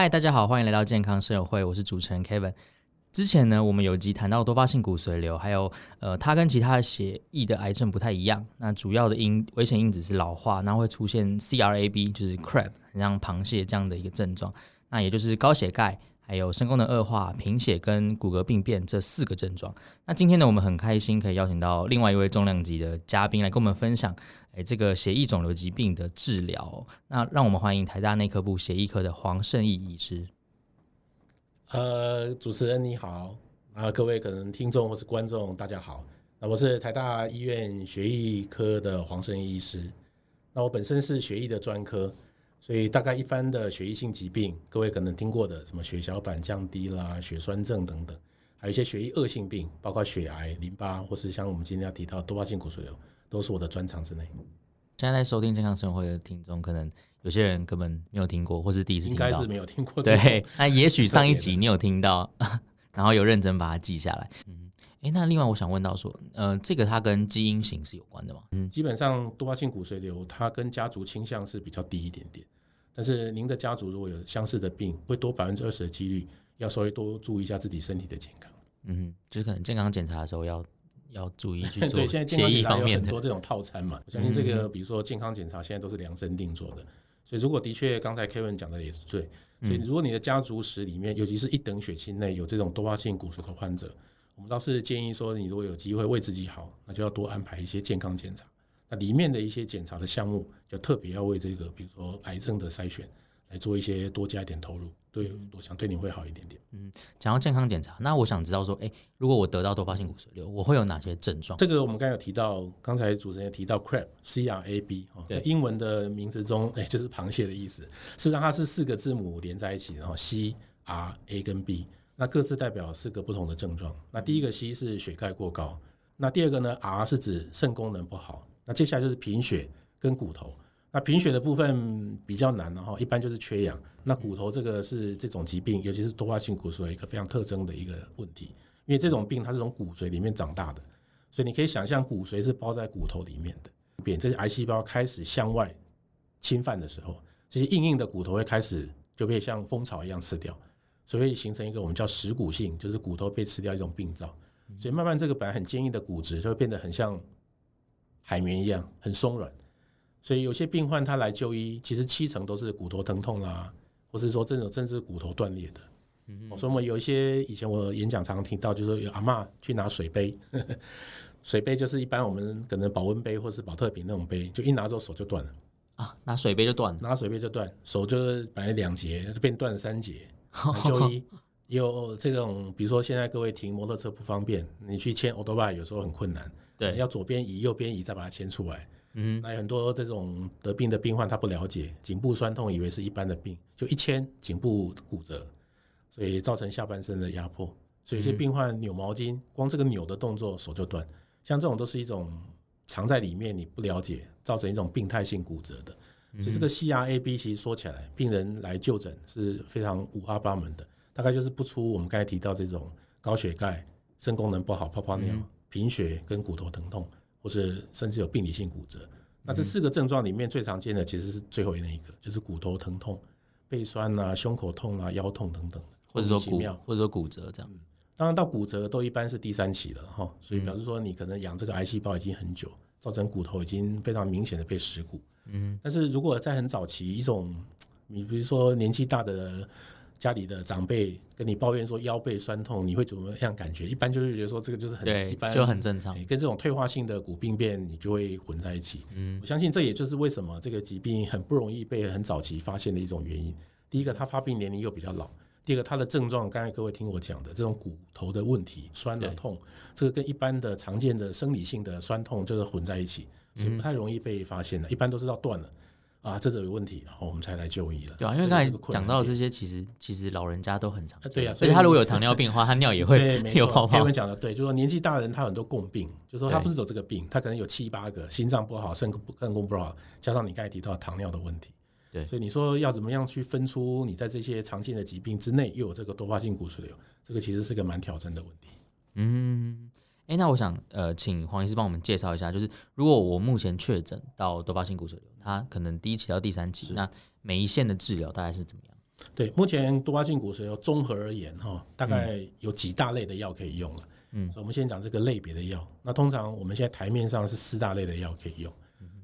嗨，大家好，欢迎来到健康社友会，我是主持人 Kevin。之前呢，我们有集谈到多发性骨髓瘤，还有呃，它跟其他的血液的癌症不太一样。那主要的因危险因子是老化，那会出现 CRAB，就是 crab，像螃蟹这样的一个症状。那也就是高血钙。还有肾功能恶化、贫血跟骨骼病变这四个症状。那今天呢，我们很开心可以邀请到另外一位重量级的嘉宾来跟我们分享，哎，这个血液肿瘤疾病的治疗。那让我们欢迎台大内科部血液科的黄胜义医师。呃，主持人你好，啊，各位可能听众或是观众大家好，那我是台大医院血液科的黄胜义医师。那我本身是血液的专科。所以大概一般的血液性疾病，各位可能听过的什么血小板降低啦、血栓症等等，还有一些血液恶性病，包括血癌、淋巴，或是像我们今天要提到多发性骨髓瘤，都是我的专长之内。现在在收听健康生活会的听众，可能有些人根本没有听过，或是第一次听到，应该是没有听过。对，那也许上一集你有听到，然后有认真把它记下来。嗯，哎，那另外我想问到说，呃，这个它跟基因型是有关的吗？嗯，基本上多发性骨髓瘤它跟家族倾向是比较低一点点。但是您的家族如果有相似的病，会多百分之二十的几率要稍微多注意一下自己身体的健康。嗯，就是可能健康检查的时候要要注意去做。对，现在健康检查有很多这种套餐嘛，我相信这个比如说健康检查现在都是量身定做的。所以如果的确刚才 Kevin 讲的也是对，所以如果你的家族史里面，尤其是一等血亲内有这种多发性骨髓的患者，我们倒是建议说，你如果有机会为自己好，那就要多安排一些健康检查。那里面的一些检查的项目，就特别要为这个，比如说癌症的筛选，来做一些多加一点投入。对，我想对你会好一点点。嗯，讲到健康检查，那我想知道说，哎，如果我得到多发性骨髓瘤，我会有哪些症状？这个我们刚才有提到，刚才主持人也提到 crab，C R A B，哦，在英文的名字中，哎，就是螃蟹的意思。事实上，它是四个字母连在一起，然后 C R A 跟 B，那各自代表四个不同的症状。那第一个 C 是血钙过高，那第二个呢 R 是指肾功能不好。那接下来就是贫血跟骨头，那贫血的部分比较难，然后一般就是缺氧。那骨头这个是这种疾病，尤其是多发性骨髓一个非常特征的一个问题，因为这种病它是从骨髓里面长大的，所以你可以想象骨髓是包在骨头里面的。扁这些癌细胞开始向外侵犯的时候，这些硬硬的骨头会开始就被像蜂巢一样吃掉，所以形成一个我们叫蚀骨性，就是骨头被吃掉一种病灶。所以慢慢这个本来很坚硬的骨质就会变得很像。海绵一样很松软，所以有些病患他来就医，其实七成都是骨头疼痛啦，或是说这种甚至骨头断裂的。嗯，所以我们有一些以前我演讲常常听到，就是说有阿嬷去拿水杯，水杯就是一般我们可能保温杯或是保特瓶那种杯，就一拿走手就断了啊，拿水杯就断了，拿水杯就断，手就是本来两节就变断了三节。来 就医有这种，比如说现在各位停摩托车不方便，你去牵欧兜拜有时候很困难。对，要左边移，右边移，再把它牵出来。嗯，那有很多这种得病的病患，他不了解颈部酸痛，以为是一般的病，就一牵颈部骨折，所以造成下半身的压迫。所以有些病患扭毛巾，光这个扭的动作手就断。像这种都是一种藏在里面，你不了解，造成一种病态性骨折的。所以这个 CRAB 其实说起来，病人来就诊是非常五花八门的，大概就是不出我们刚才提到这种高血钙、肾功能不好、泡泡尿。贫血跟骨头疼痛，或是甚至有病理性骨折，那这四个症状里面最常见的其实是最后那一个，就是骨头疼痛、背酸啊、胸口痛啊、腰痛等等，或者说骨，或者说骨折这样。当然到骨折都一般是第三期了哈，所以表示说你可能养这个癌细胞已经很久，造成骨头已经非常明显的被蚀骨。嗯，但是如果在很早期，一种你比如说年纪大的。家里的长辈跟你抱怨说腰背酸痛，你会怎么样感觉？一般就是觉得说这个就是很一般，就很正常。跟这种退化性的骨病变，你就会混在一起。嗯，我相信这也就是为什么这个疾病很不容易被很早期发现的一种原因。第一个，它发病年龄又比较老；第二个，它的症状，刚才各位听我讲的这种骨头的问题，酸的痛，这个跟一般的常见的生理性的酸痛就是混在一起，所以不太容易被发现的。一般都是到断了。啊，这个有问题，然后我们才来就医了。对啊，因为刚才讲到这些，其实其实老人家都很常见。对啊，所以他如果有糖尿病的话，他尿 也会有泡泡。他们讲的对，就是说年纪大的人他有很多共病，就是说他不是走这个病，他可能有七八个，心脏不好，肾肾功不好，加上你刚才提到糖尿的问题。对，所以你说要怎么样去分出你在这些常见的疾病之内又有这个多发性骨髓瘤，这个其实是个蛮挑战的问题。嗯。哎，那我想呃，请黄医师帮我们介绍一下，就是如果我目前确诊到多发性骨髓瘤，它可能第一期到第三期，那每一线的治疗大概是怎么样？对，目前多发性骨髓瘤综合而言哈，大概有几大类的药可以用了。嗯，所以我们先讲这个类别的药。那通常我们现在台面上是四大类的药可以用。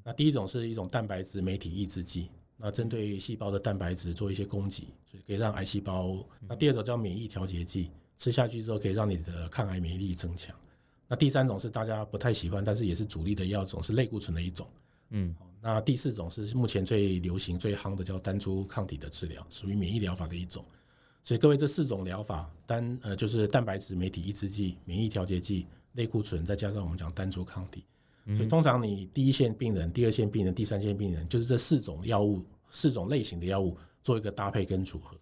那第一种是一种蛋白质酶体抑制剂，那针对细胞的蛋白质做一些供给，所以可以让癌细胞。那第二种叫免疫调节剂，吃下去之后可以让你的抗癌免疫力增强。那第三种是大家不太喜欢，但是也是主力的药种，是类固醇的一种。嗯，那第四种是目前最流行、最夯的叫单株抗体的治疗，属于免疫疗法的一种。所以各位这四种疗法单呃就是蛋白质酶体抑制剂、免疫调节剂、类固醇，再加上我们讲单株抗体。所以通常你第一线病人、第二线病人、第三线病人，就是这四种药物、四种类型的药物做一个搭配跟组合。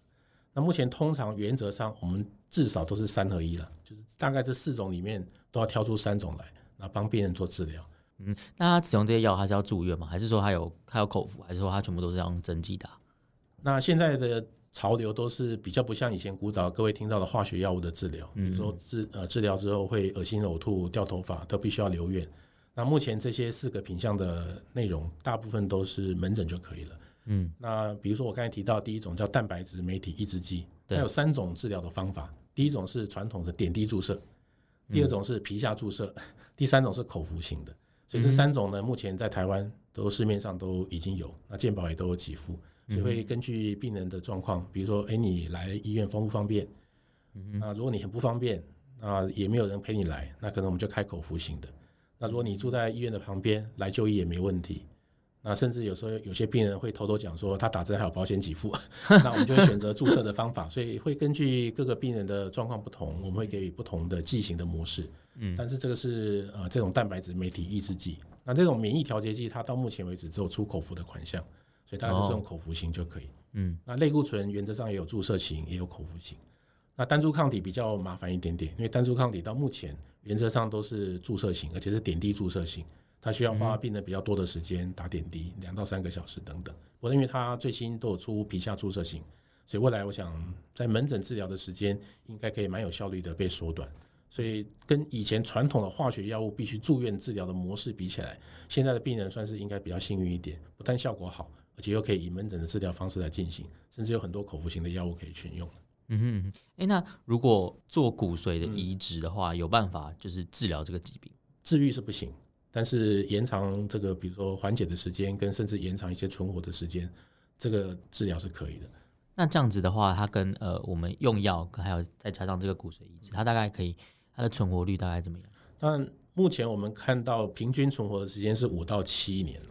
那目前通常原则上我们至少都是三合一了，就是大概这四种里面都要挑出三种来，那帮病人做治疗。嗯，那他使用这些药还是要住院吗？还是说他有他有口服？还是说他全部都是用针剂打？那现在的潮流都是比较不像以前古早各位听到的化学药物的治疗，比如说治呃治疗之后会恶心呕吐、掉头发，都必须要留院。那目前这些四个品项的内容，大部分都是门诊就可以了。嗯，那比如说我刚才提到第一种叫蛋白质酶体抑制剂，它有三种治疗的方法。第一种是传统的点滴注射，第二种是皮下注射，第三种是口服型的。所以这三种呢，目前在台湾都市面上都已经有，那健保也都有给付。所以会根据病人的状况，比如说，哎，你来医院方不方便？那如果你很不方便，那也没有人陪你来，那可能我们就开口服型的。那如果你住在医院的旁边来就医也没问题，那甚至有时候有些病人会偷偷讲说他打针还有保险给付，那我们就会选择注射的方法，所以会根据各个病人的状况不同，我们会给予不同的剂型的模式。嗯，但是这个是呃这种蛋白质酶体抑制剂，那这种免疫调节剂它到目前为止只有出口服的款项，所以大家都是用口服型就可以。嗯，那类固醇原则上也有注射型，也有口服型。那单株抗体比较麻烦一点点，因为单株抗体到目前原则上都是注射型，而且是点滴注射型，它需要花病人比较多的时间打点滴，两到三个小时等等。不过因为它最新都有出皮下注射型，所以未来我想在门诊治疗的时间应该可以蛮有效率的被缩短。所以跟以前传统的化学药物必须住院治疗的模式比起来，现在的病人算是应该比较幸运一点，不但效果好，而且又可以以门诊的治疗方式来进行，甚至有很多口服型的药物可以选用。嗯哼，哎、欸，那如果做骨髓的移植的话，嗯、有办法就是治疗这个疾病？治愈是不行，但是延长这个，比如说缓解的时间，跟甚至延长一些存活的时间，这个治疗是可以的。那这样子的话，它跟呃我们用药，还有再加上这个骨髓移植，它大概可以，它的存活率大概怎么样？但目前我们看到平均存活的时间是五到七年了。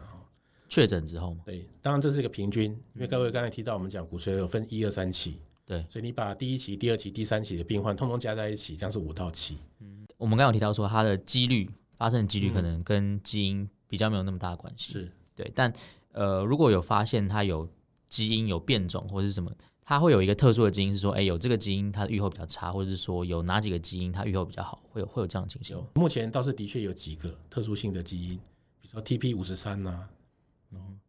确诊之后对，当然这是一个平均，因为各位刚才提到我们讲骨髓有分一二三期。对，所以你把第一期、第二期、第三期的病患通通加在一起，这样是五到七。嗯，我们刚刚有提到说，它的几率发生的几率可能跟基因比较没有那么大的关系。是对，但呃，如果有发现它有基因有变种或者是什么，它会有一个特殊的基因是说，哎，有这个基因它的预后比较差，或者是说有哪几个基因它预后比较好，会有会有这样的情形。目前倒是的确有几个特殊性的基因，比如说 TP 五十三呐，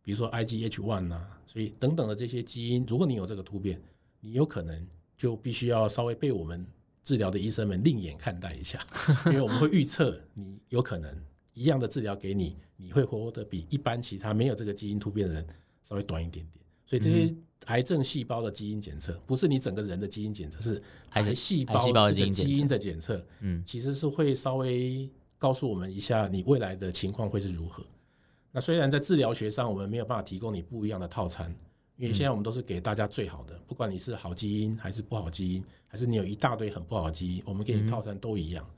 比如说 IGH one 呐，所以等等的这些基因，如果你有这个突变，你有可能。就必须要稍微被我们治疗的医生们另眼看待一下，因为我们会预测你有可能一样的治疗给你，你会活得比一般其他没有这个基因突变的人稍微短一点点。所以这些癌症细胞的基因检测不是你整个人的基因检测，是癌细胞这个基因的检测。嗯，其实是会稍微告诉我们一下你未来的情况会是如何。那虽然在治疗学上我们没有办法提供你不一样的套餐。因为现在我们都是给大家最好的，不管你是好基因还是不好基因，还是你有一大堆很不好的基因，我们给你套餐都一样。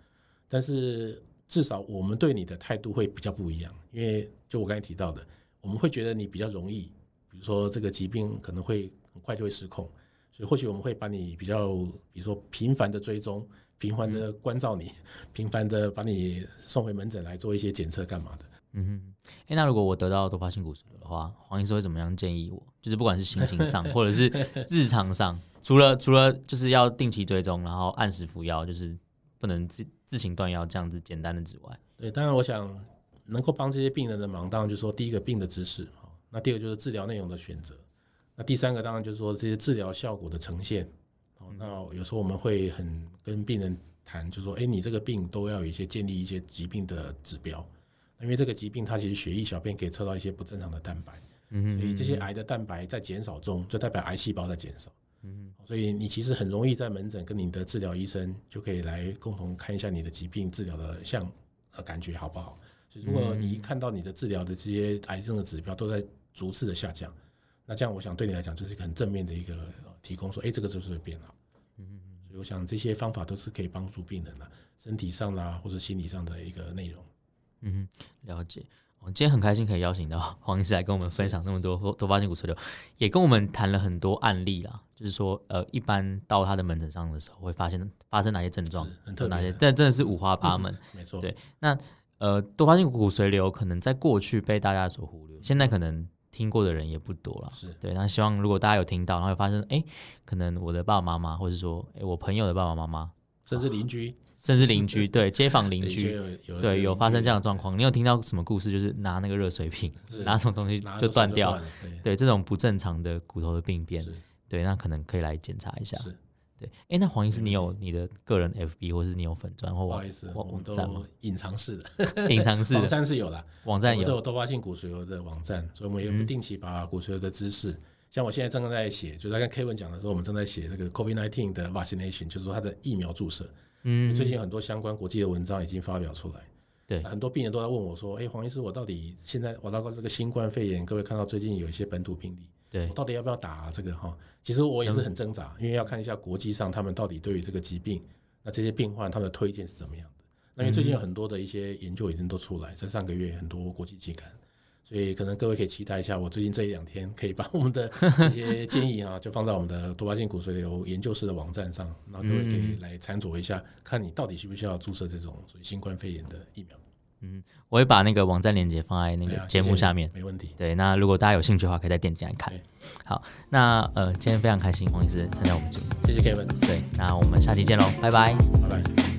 但是至少我们对你的态度会比较不一样，因为就我刚才提到的，我们会觉得你比较容易，比如说这个疾病可能会很快就会失控，所以或许我们会把你比较，比如说频繁的追踪、频繁的关照你、频繁的把你送回门诊来做一些检测干嘛的。嗯哼，哎、欸，那如果我得到多发性骨髓瘤的话，黄医师会怎么样建议我？就是不管是心情上，或者是 日常上，除了除了就是要定期追踪，然后按时服药，就是不能自自行断药这样子简单的之外，对，当然我想能够帮这些病人的忙，当然就是说第一个病的知识，那第二个就是治疗内容的选择，那第三个当然就是说这些治疗效果的呈现。哦，那有时候我们会很跟病人谈，就是说，哎、欸，你这个病都要有一些建立一些疾病的指标。因为这个疾病，它其实血液小便可以测到一些不正常的蛋白，嗯，所以这些癌的蛋白在减少中，就代表癌细胞在减少。嗯，所以你其实很容易在门诊跟你的治疗医生就可以来共同看一下你的疾病治疗的像呃感觉好不好？所以如果你一看到你的治疗的这些癌症的指标都在逐次的下降，那这样我想对你来讲就是一个很正面的一个提供，说哎，这个就是会变好。所以我想这些方法都是可以帮助病人的身体上啦或者心理上的一个内容。嗯，了解。我今天很开心可以邀请到 黄医师来跟我们分享那么多多发性骨髓瘤，也跟我们谈了很多案例啦。就是说，呃，一般到他的门诊上的时候，会发现发生哪些症状，哪些，但真的是五花八门。嗯、没错，对。那呃，多发性骨髓瘤可能在过去被大家所忽略，现在可能听过的人也不多了。是对。那希望如果大家有听到，然后有发生，哎，可能我的爸爸妈妈，或者说，哎，我朋友的爸爸妈妈，甚至邻居。甚至邻居，对街坊邻居，对有发生这样的状况，你有听到什么故事？就是拿那个热水瓶，拿什么东西就断掉，对。这种不正常的骨头的病变，对，那可能可以来检查一下。对，哎，那黄医师，你有你的个人 FB，或是你有粉砖或网网站吗？隐藏式的，隐藏式的。网站是有的，网站有。都有多发性骨髓瘤的网站，所以我们也不定期把骨髓瘤的知识，像我现在正在写，就在跟 Kevin 讲的时候，我们正在写这个 COVID-19 的 vaccination，就是说它的疫苗注射。嗯，最近有很多相关国际的文章已经发表出来，对，很多病人都在问我说：“哎，黄医师，我到底现在我那个这个新冠肺炎，各位看到最近有一些本土病例，对，我到底要不要打这个？哈，其实我也是很挣扎，因为要看一下国际上他们到底对于这个疾病，那这些病患他们的推荐是怎么样的。那因为最近有很多的一些研究已经都出来，在上个月很多国际期刊。所以可能各位可以期待一下，我最近这一两天可以把我们的 一些建议啊，就放在我们的多发性骨髓瘤研究室的网站上，然后各位可以来参酌一下，看你到底需不需要注射这种所谓新冠肺炎的疫苗。嗯，我会把那个网站链接放在那个节目下面，没问题。对，那如果大家有兴趣的话，可以再点进来看。好，那呃，今天非常开心，黄医师参加我们节目，谢谢 Kevin。对，那我们下期见喽，拜拜，拜拜。